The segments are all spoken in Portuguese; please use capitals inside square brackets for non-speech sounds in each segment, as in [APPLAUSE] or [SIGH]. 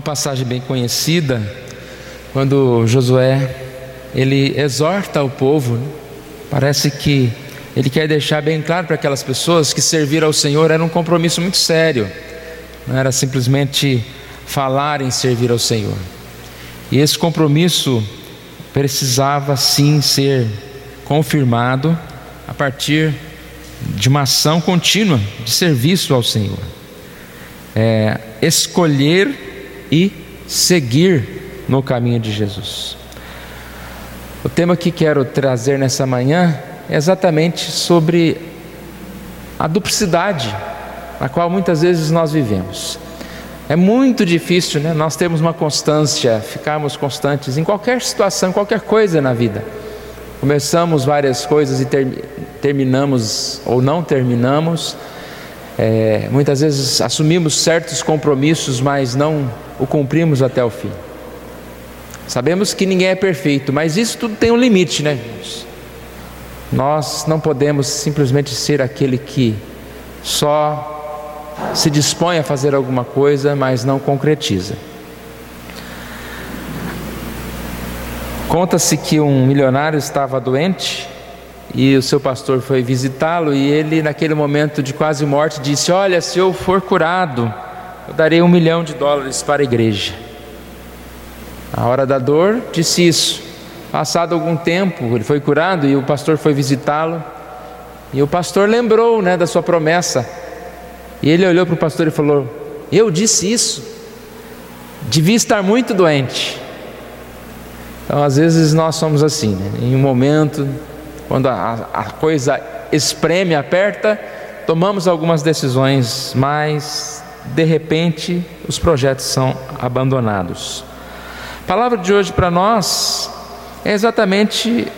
uma passagem bem conhecida, quando Josué ele exorta o povo, né? parece que ele quer deixar bem claro para aquelas pessoas que servir ao Senhor era um compromisso muito sério, não era simplesmente falar em servir ao Senhor. E esse compromisso precisava sim ser confirmado a partir de uma ação contínua de serviço ao Senhor. É, escolher e seguir no caminho de Jesus. O tema que quero trazer nessa manhã é exatamente sobre a duplicidade na qual muitas vezes nós vivemos. É muito difícil, né? Nós temos uma constância, ficarmos constantes em qualquer situação, qualquer coisa na vida. Começamos várias coisas e ter, terminamos ou não terminamos. É, muitas vezes assumimos certos compromissos, mas não o cumprimos até o fim. Sabemos que ninguém é perfeito, mas isso tudo tem um limite, né? Nós não podemos simplesmente ser aquele que só se dispõe a fazer alguma coisa, mas não concretiza. Conta-se que um milionário estava doente e o seu pastor foi visitá-lo e ele, naquele momento de quase morte, disse: Olha, se eu for curado, eu darei um milhão de dólares para a igreja. A hora da dor disse isso. Passado algum tempo, ele foi curado e o pastor foi visitá-lo. E o pastor lembrou né, da sua promessa. E ele olhou para o pastor e falou: Eu disse isso. Devia estar muito doente. Então, às vezes, nós somos assim, né? em um momento, quando a, a coisa espreme, aperta, tomamos algumas decisões, mas de repente os projetos são abandonados. A palavra de hoje para nós é exatamente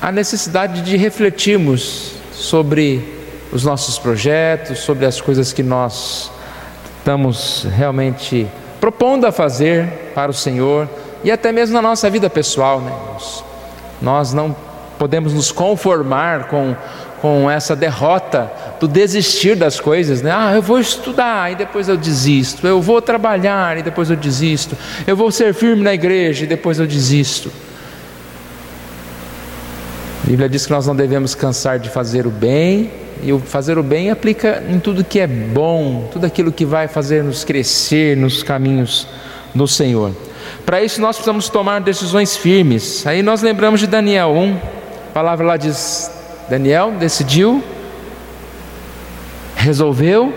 a necessidade de refletirmos sobre os nossos projetos, sobre as coisas que nós estamos realmente propondo a fazer para o Senhor e até mesmo na nossa vida pessoal, né? Nós não podemos nos conformar com, com essa derrota do desistir das coisas, né? Ah, eu vou estudar e depois eu desisto. Eu vou trabalhar e depois eu desisto. Eu vou ser firme na igreja e depois eu desisto. A Bíblia diz que nós não devemos cansar de fazer o bem e o fazer o bem aplica em tudo que é bom, tudo aquilo que vai fazer nos crescer nos caminhos do Senhor. Para isso nós precisamos tomar decisões firmes. Aí nós lembramos de Daniel 1, a palavra lá diz: Daniel decidiu, resolveu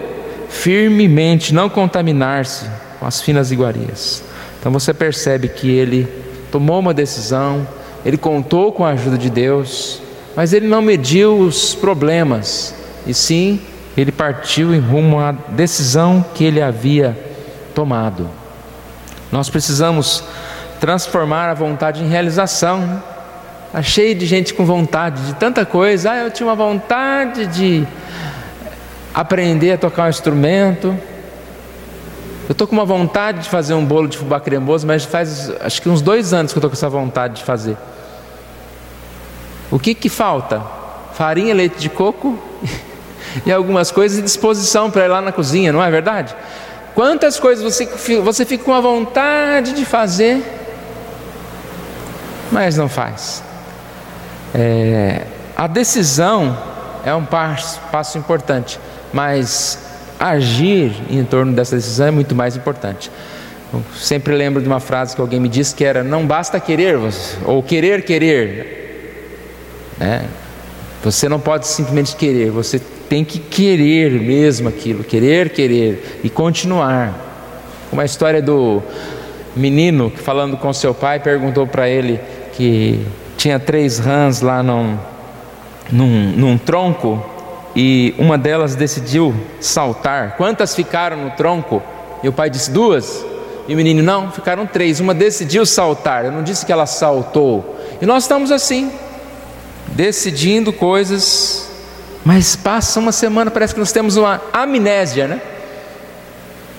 firmemente não contaminar-se com as finas iguarias. Então você percebe que ele tomou uma decisão, ele contou com a ajuda de Deus, mas ele não mediu os problemas, e sim ele partiu em rumo à decisão que ele havia tomado. Nós precisamos transformar a vontade em realização. Está cheio de gente com vontade de tanta coisa. Ah, eu tinha uma vontade de aprender a tocar um instrumento. Eu estou com uma vontade de fazer um bolo de fubá cremoso, mas faz acho que uns dois anos que eu estou com essa vontade de fazer. O que que falta? Farinha, leite de coco [LAUGHS] e algumas coisas e disposição para ir lá na cozinha, não é verdade? Quantas coisas você, você fica com a vontade de fazer, mas não faz. É, a decisão é um passo, passo importante, mas agir em torno dessa decisão é muito mais importante. Eu sempre lembro de uma frase que alguém me disse que era: não basta querer, ou querer querer, né? Você não pode simplesmente querer, você tem que querer mesmo aquilo, querer, querer e continuar. Uma história do menino que falando com seu pai perguntou para ele que tinha três rãs lá num, num, num tronco e uma delas decidiu saltar. Quantas ficaram no tronco? E o pai disse duas. E o menino, não, ficaram três. Uma decidiu saltar. Eu não disse que ela saltou. E nós estamos assim decidindo coisas, mas passa uma semana, parece que nós temos uma amnésia, né?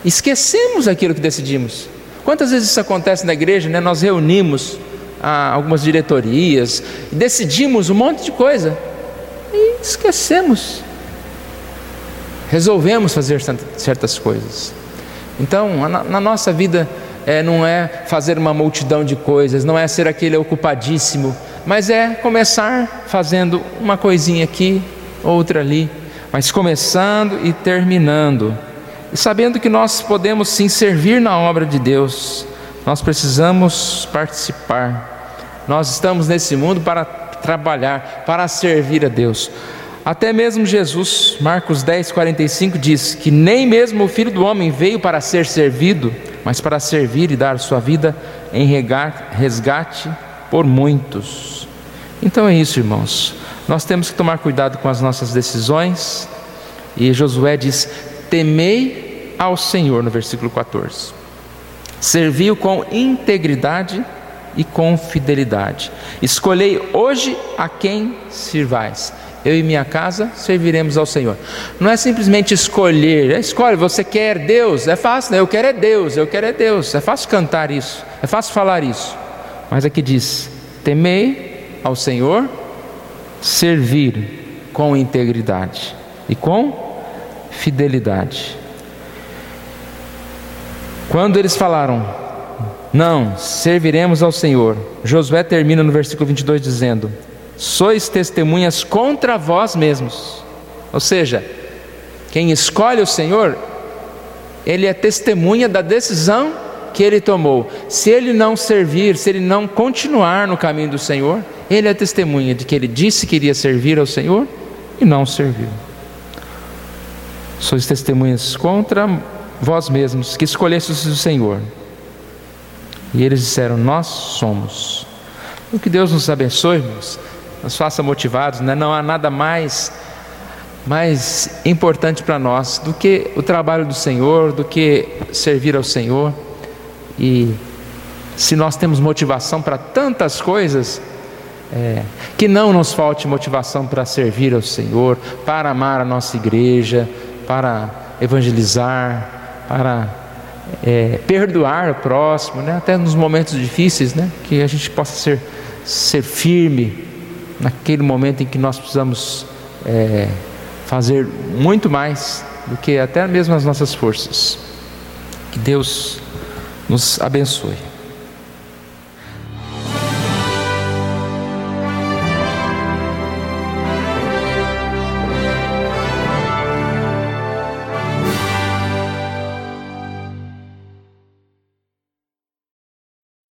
Esquecemos aquilo que decidimos. Quantas vezes isso acontece na igreja, né? Nós reunimos ah, algumas diretorias, decidimos um monte de coisa e esquecemos. Resolvemos fazer certas coisas. Então, na, na nossa vida, é, não é fazer uma multidão de coisas, não é ser aquele ocupadíssimo, mas é começar fazendo uma coisinha aqui, outra ali, mas começando e terminando. E sabendo que nós podemos sim servir na obra de Deus, nós precisamos participar. Nós estamos nesse mundo para trabalhar, para servir a Deus. Até mesmo Jesus, Marcos 10, 45 diz que nem mesmo o filho do homem veio para ser servido, mas para servir e dar sua vida em resgate por muitos. Então é isso, irmãos. Nós temos que tomar cuidado com as nossas decisões. E Josué diz: Temei ao Senhor, no versículo 14. Serviu com integridade e com fidelidade. Escolhei hoje a quem sirvais. Eu e minha casa serviremos ao Senhor. Não é simplesmente escolher, é escolhe, você quer Deus, é fácil, né? eu quero é Deus, eu quero é Deus. É fácil cantar isso, é fácil falar isso. Mas aqui diz: temei ao Senhor, servir com integridade e com fidelidade. Quando eles falaram, não, serviremos ao Senhor, Josué termina no versículo 22 dizendo: Sois testemunhas contra vós mesmos. Ou seja, quem escolhe o Senhor, ele é testemunha da decisão que ele tomou. Se ele não servir, se ele não continuar no caminho do Senhor, ele é testemunha de que ele disse que iria servir ao Senhor e não serviu. Sois testemunhas contra vós mesmos que escolhestes o Senhor. E eles disseram: Nós somos. O que Deus nos abençoe, irmãos, nos faça motivados, né? não há nada mais mais importante para nós do que o trabalho do Senhor, do que servir ao Senhor. E se nós temos motivação para tantas coisas, é, que não nos falte motivação para servir ao Senhor, para amar a nossa igreja, para evangelizar, para é, perdoar o próximo, né? até nos momentos difíceis, né? que a gente possa ser, ser firme naquele momento em que nós precisamos é, fazer muito mais do que até mesmo as nossas forças. Que Deus nos abençoe.